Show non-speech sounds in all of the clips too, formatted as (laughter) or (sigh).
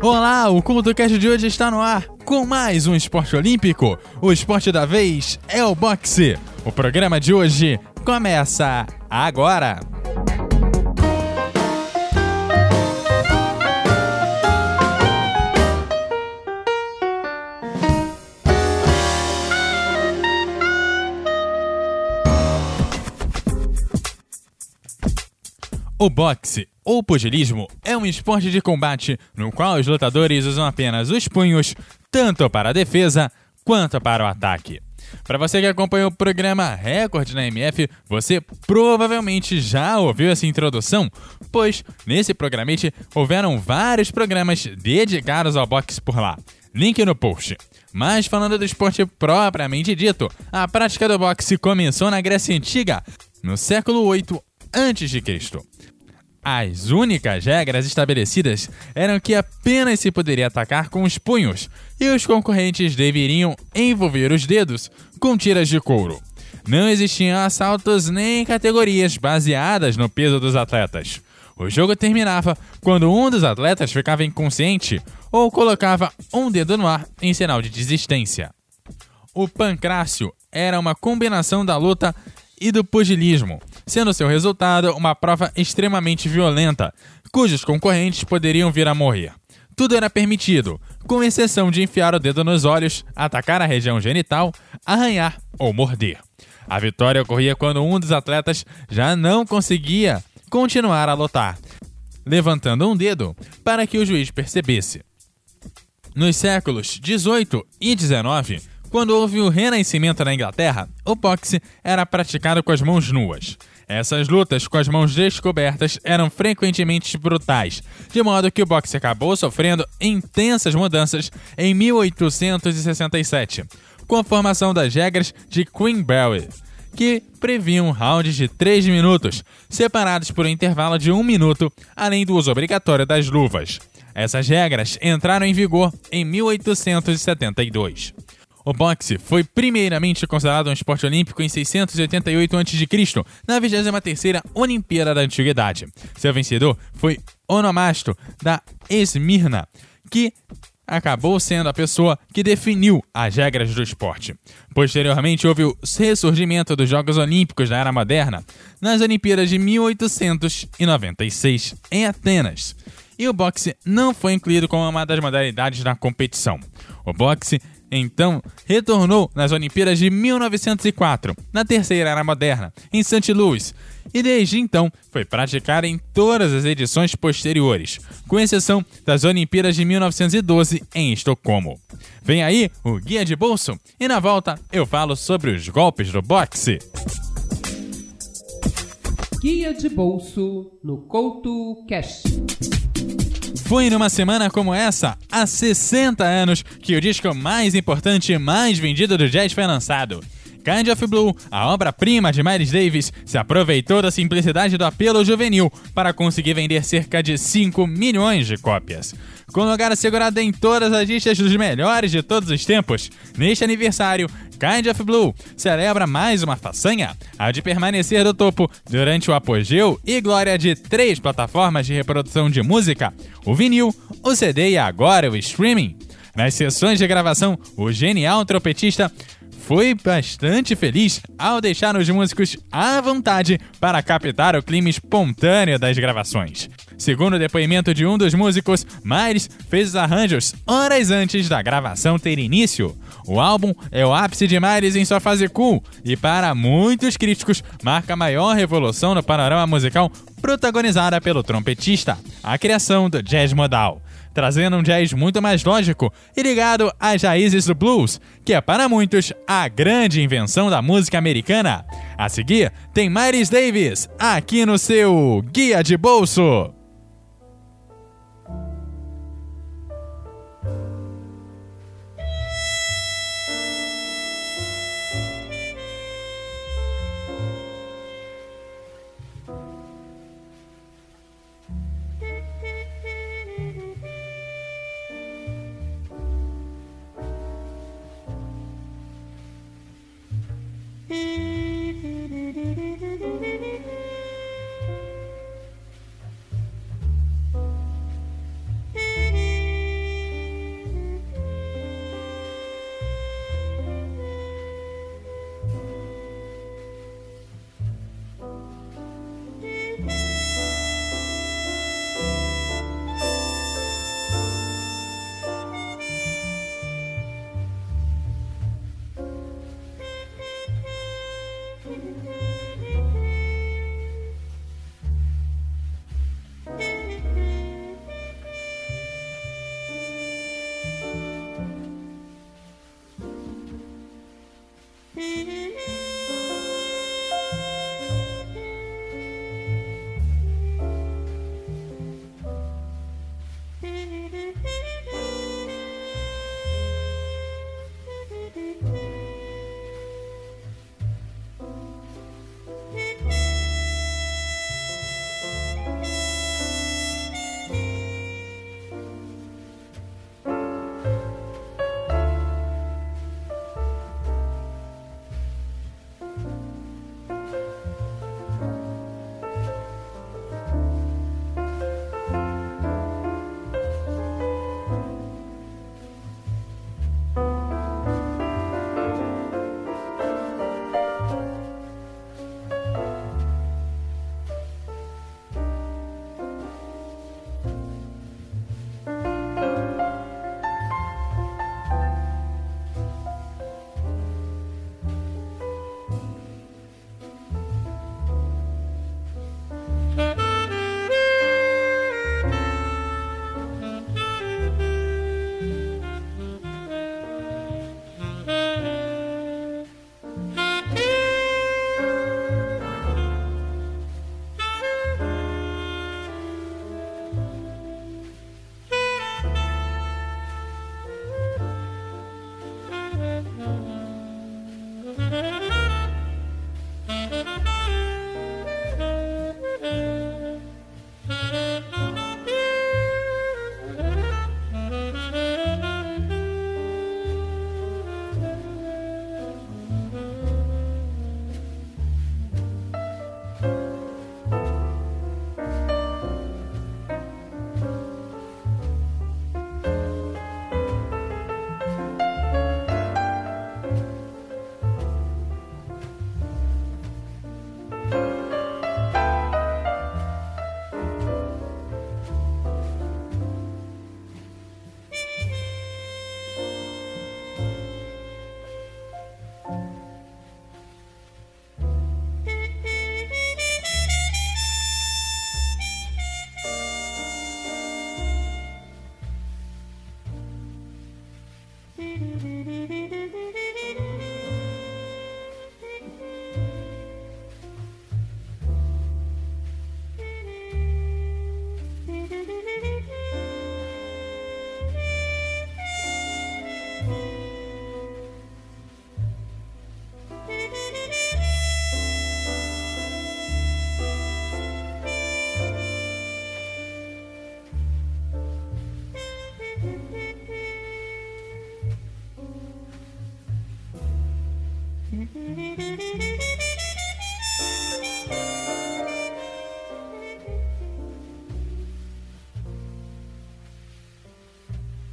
Olá, o CultoCast de hoje está no ar com mais um esporte olímpico. O esporte da vez é o boxe. O programa de hoje começa agora. O boxe ou pugilismo é um esporte de combate no qual os lutadores usam apenas os punhos, tanto para a defesa quanto para o ataque. Para você que acompanha o programa Record na MF, você provavelmente já ouviu essa introdução, pois nesse programete houveram vários programas dedicados ao boxe por lá. Link no post. Mas falando do esporte propriamente dito, a prática do boxe começou na Grécia Antiga, no século 8 a.C. As únicas regras estabelecidas eram que apenas se poderia atacar com os punhos e os concorrentes deveriam envolver os dedos com tiras de couro. Não existiam assaltos nem categorias baseadas no peso dos atletas. O jogo terminava quando um dos atletas ficava inconsciente ou colocava um dedo no ar em sinal de desistência. O pancrácio era uma combinação da luta e do pugilismo, sendo seu resultado uma prova extremamente violenta, cujos concorrentes poderiam vir a morrer. Tudo era permitido, com exceção de enfiar o dedo nos olhos, atacar a região genital, arranhar ou morder. A vitória ocorria quando um dos atletas já não conseguia continuar a lutar, levantando um dedo para que o juiz percebesse. Nos séculos 18 e 19, quando houve o renascimento na Inglaterra, o boxe era praticado com as mãos nuas. Essas lutas com as mãos descobertas eram frequentemente brutais, de modo que o boxe acabou sofrendo intensas mudanças em 1867, com a formação das regras de Queenberry, que previam rounds de 3 minutos, separados por um intervalo de 1 minuto, além do uso obrigatório das luvas. Essas regras entraram em vigor em 1872. O boxe foi primeiramente considerado um esporte olímpico em 688 a.C., na 23ª Olimpíada da Antiguidade. Seu vencedor foi Onomasto, da Esmirna, que acabou sendo a pessoa que definiu as regras do esporte. Posteriormente, houve o ressurgimento dos Jogos Olímpicos da Era Moderna nas Olimpíadas de 1896, em Atenas. E o boxe não foi incluído como uma das modalidades da competição. O boxe então, retornou nas Olimpíadas de 1904, na terceira era moderna, em St. Louis, e desde então foi praticado em todas as edições posteriores, com exceção das Olimpíadas de 1912 em Estocolmo. Vem aí o Guia de Bolso e na volta eu falo sobre os golpes do boxe. Guia de Bolso no Couto Cash. Foi numa semana como essa, há 60 anos, que o disco mais importante e mais vendido do jazz foi lançado. Kind of Blue, a obra-prima de Miles Davis, se aproveitou da simplicidade do apelo juvenil para conseguir vender cerca de 5 milhões de cópias com lugar assegurado em todas as listas dos melhores de todos os tempos. Neste aniversário, Kind of Blue celebra mais uma façanha, a de permanecer no topo durante o apogeu e glória de três plataformas de reprodução de música: o vinil, o CD e agora o streaming. Nas sessões de gravação, o genial trompetista foi bastante feliz ao deixar os músicos à vontade para captar o clima espontâneo das gravações. Segundo o depoimento de um dos músicos, Miles fez os arranjos horas antes da gravação ter início. O álbum é o ápice de Miles em sua fase cool e, para muitos críticos, marca a maior revolução no panorama musical protagonizada pelo trompetista, a criação do jazz modal trazendo um jazz muito mais lógico e ligado às raízes do blues, que é para muitos a grande invenção da música americana. A seguir, tem Miles Davis aqui no seu Guia de Bolso. Mm-hmm. (laughs)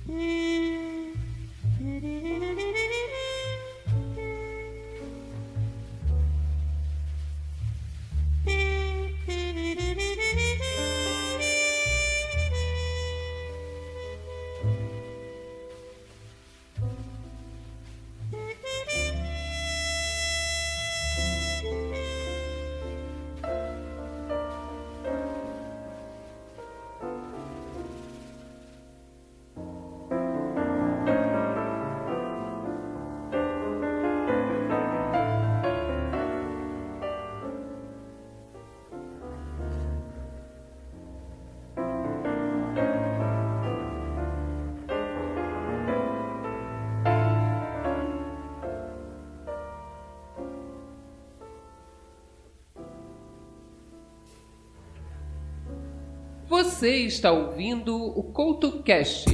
Mm. Você está ouvindo o CoutoCast.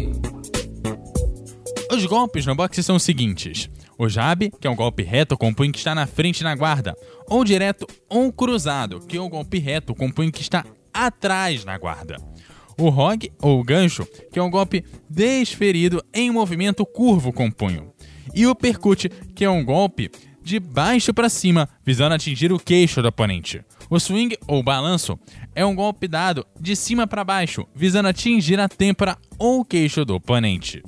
Os golpes no boxe são os seguintes: o jab, que é um golpe reto com o punho que está na frente na guarda, ou direto ou cruzado, que é um golpe reto com o punho que está atrás na guarda. O hog, ou gancho, que é um golpe desferido em movimento curvo com o punho. E o percute, que é um golpe de baixo para cima, visando atingir o queixo do oponente. O swing, ou balanço, é um golpe dado de cima para baixo, visando atingir a têmpora ou queixo do oponente.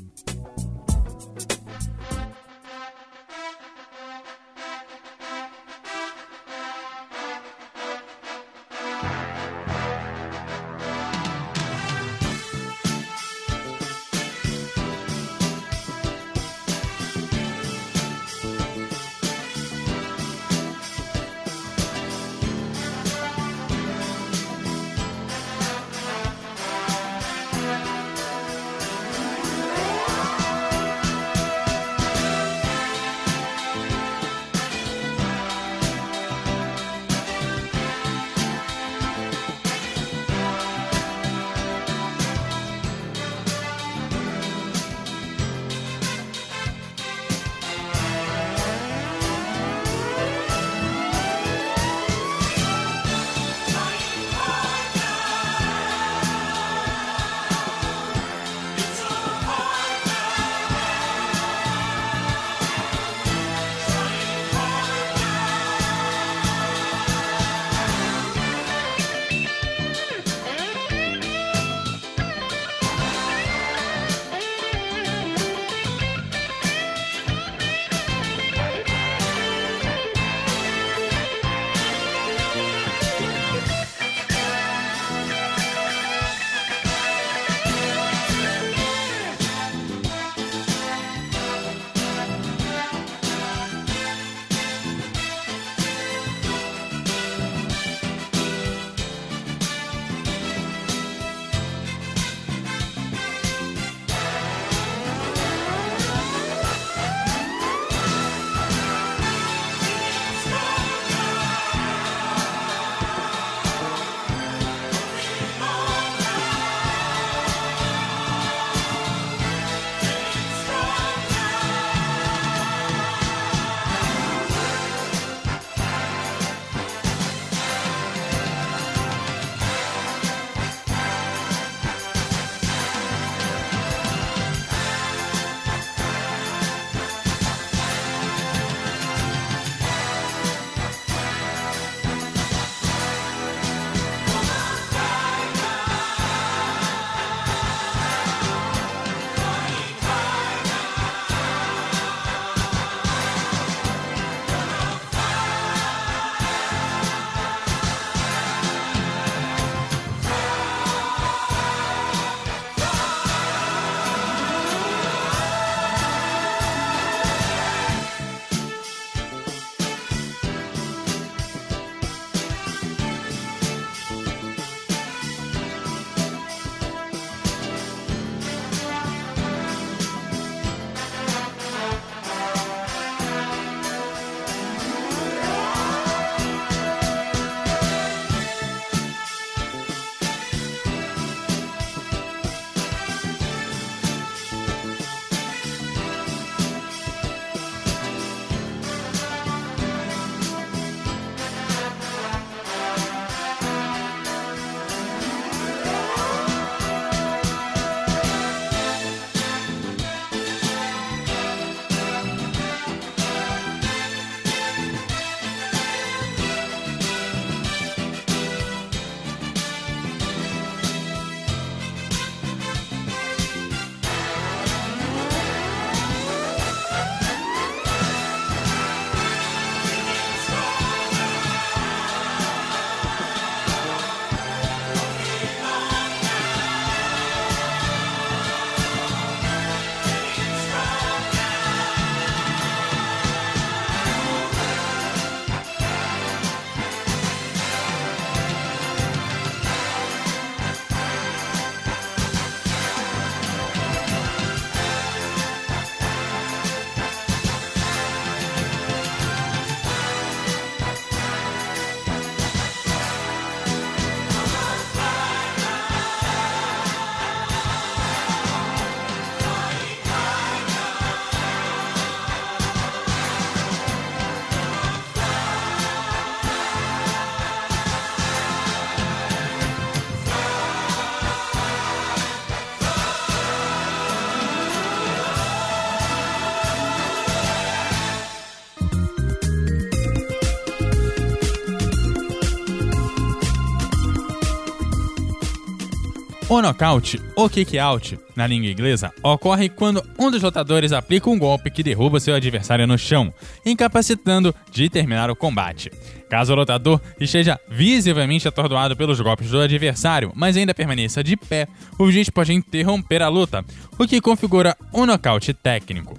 O nocaute, ou kick-out, na língua inglesa, ocorre quando um dos lutadores aplica um golpe que derruba seu adversário no chão, incapacitando de terminar o combate. Caso o lutador esteja visivelmente atordoado pelos golpes do adversário, mas ainda permaneça de pé, o juiz pode interromper a luta, o que configura um nocaute técnico.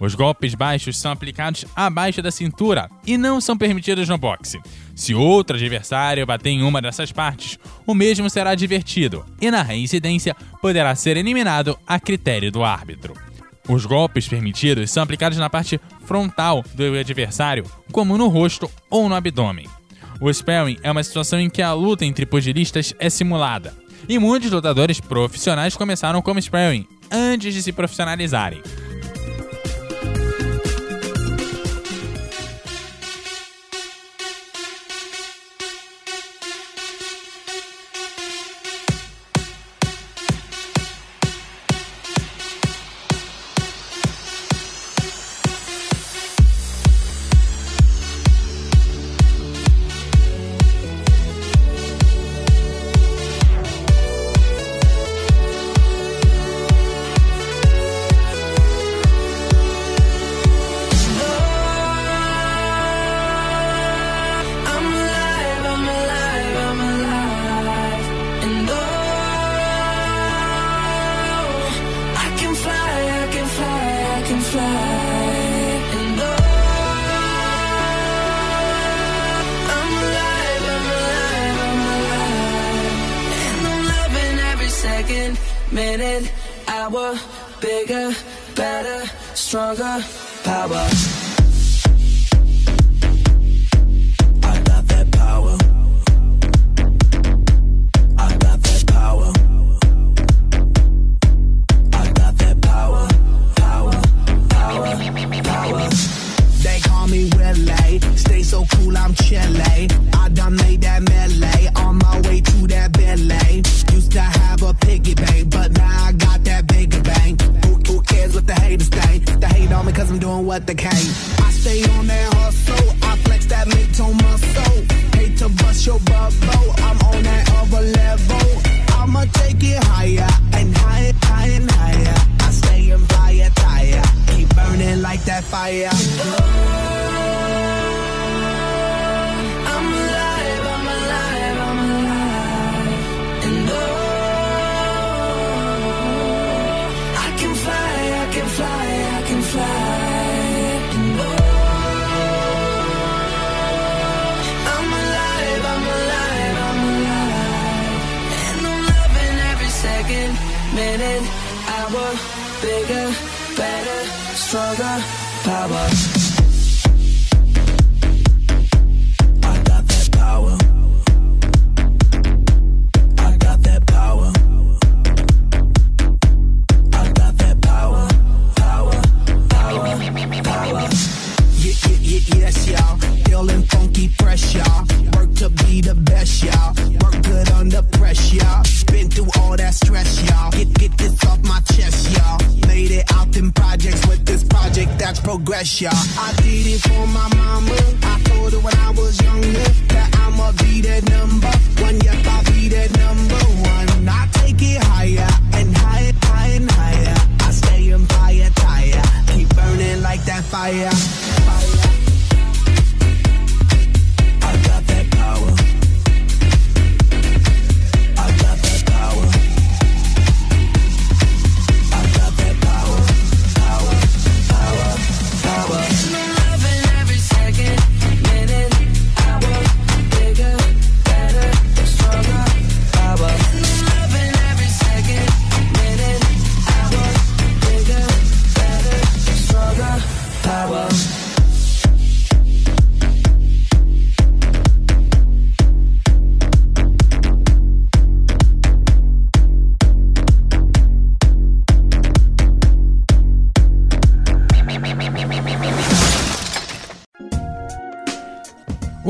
Os golpes baixos são aplicados abaixo da cintura e não são permitidos no boxe. Se outro adversário bater em uma dessas partes, o mesmo será divertido e, na reincidência, poderá ser eliminado a critério do árbitro. Os golpes permitidos são aplicados na parte frontal do adversário, como no rosto ou no abdômen. O sparring é uma situação em que a luta entre pugilistas é simulada, e muitos lutadores profissionais começaram como sparring antes de se profissionalizarem. Can fly. And oh, I'm alive, I'm alive, I'm alive. And I'm loving every second, minute, hour, bigger, better, stronger, power. Cause I'm doing what they can. I stay on that hustle. I flex that mid-tone muscle. Hate to bust your bubble. I'm on that other level. I'ma take it higher and higher, higher and higher. I stay in fire tire. Keep burning like that fire. I'm bigger, better, stronger, power.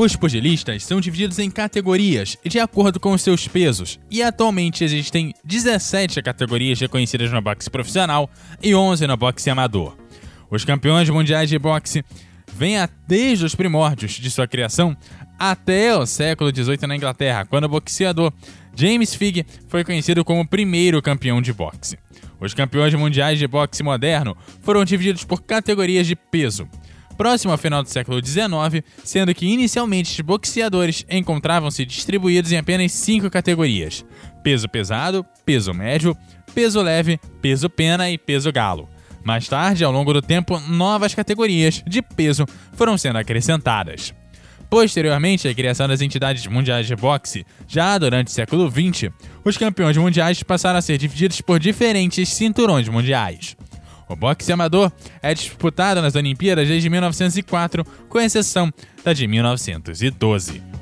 Os pugilistas são divididos em categorias de acordo com os seus pesos, e atualmente existem 17 categorias reconhecidas no boxe profissional e 11 no boxe amador. Os campeões mundiais de boxe vêm desde os primórdios de sua criação até o século XVIII na Inglaterra, quando o boxeador James Fig foi conhecido como o primeiro campeão de boxe. Os campeões mundiais de boxe moderno foram divididos por categorias de peso. Próximo ao final do século XIX, sendo que inicialmente os boxeadores encontravam-se distribuídos em apenas cinco categorias: peso pesado, peso médio, peso leve, peso pena e peso galo. Mais tarde, ao longo do tempo, novas categorias de peso foram sendo acrescentadas. Posteriormente à criação das entidades mundiais de boxe, já durante o século XX, os campeões mundiais passaram a ser divididos por diferentes cinturões mundiais. O boxe amador é disputado nas Olimpíadas desde 1904, com exceção da de 1912.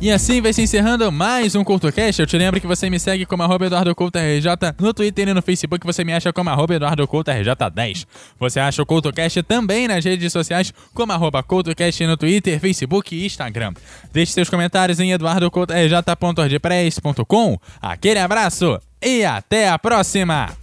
E assim vai se encerrando mais um CoutoCast. Eu te lembro que você me segue como arroba EduardoCoutoRJ no Twitter e no Facebook. Você me acha como arroba EduardoCoutoRJ10. Você acha o CoutoCast também nas redes sociais como arroba CoutoCast no Twitter, Facebook e Instagram. Deixe seus comentários em eduardocoutorj.ordpress.com. Aquele abraço e até a próxima!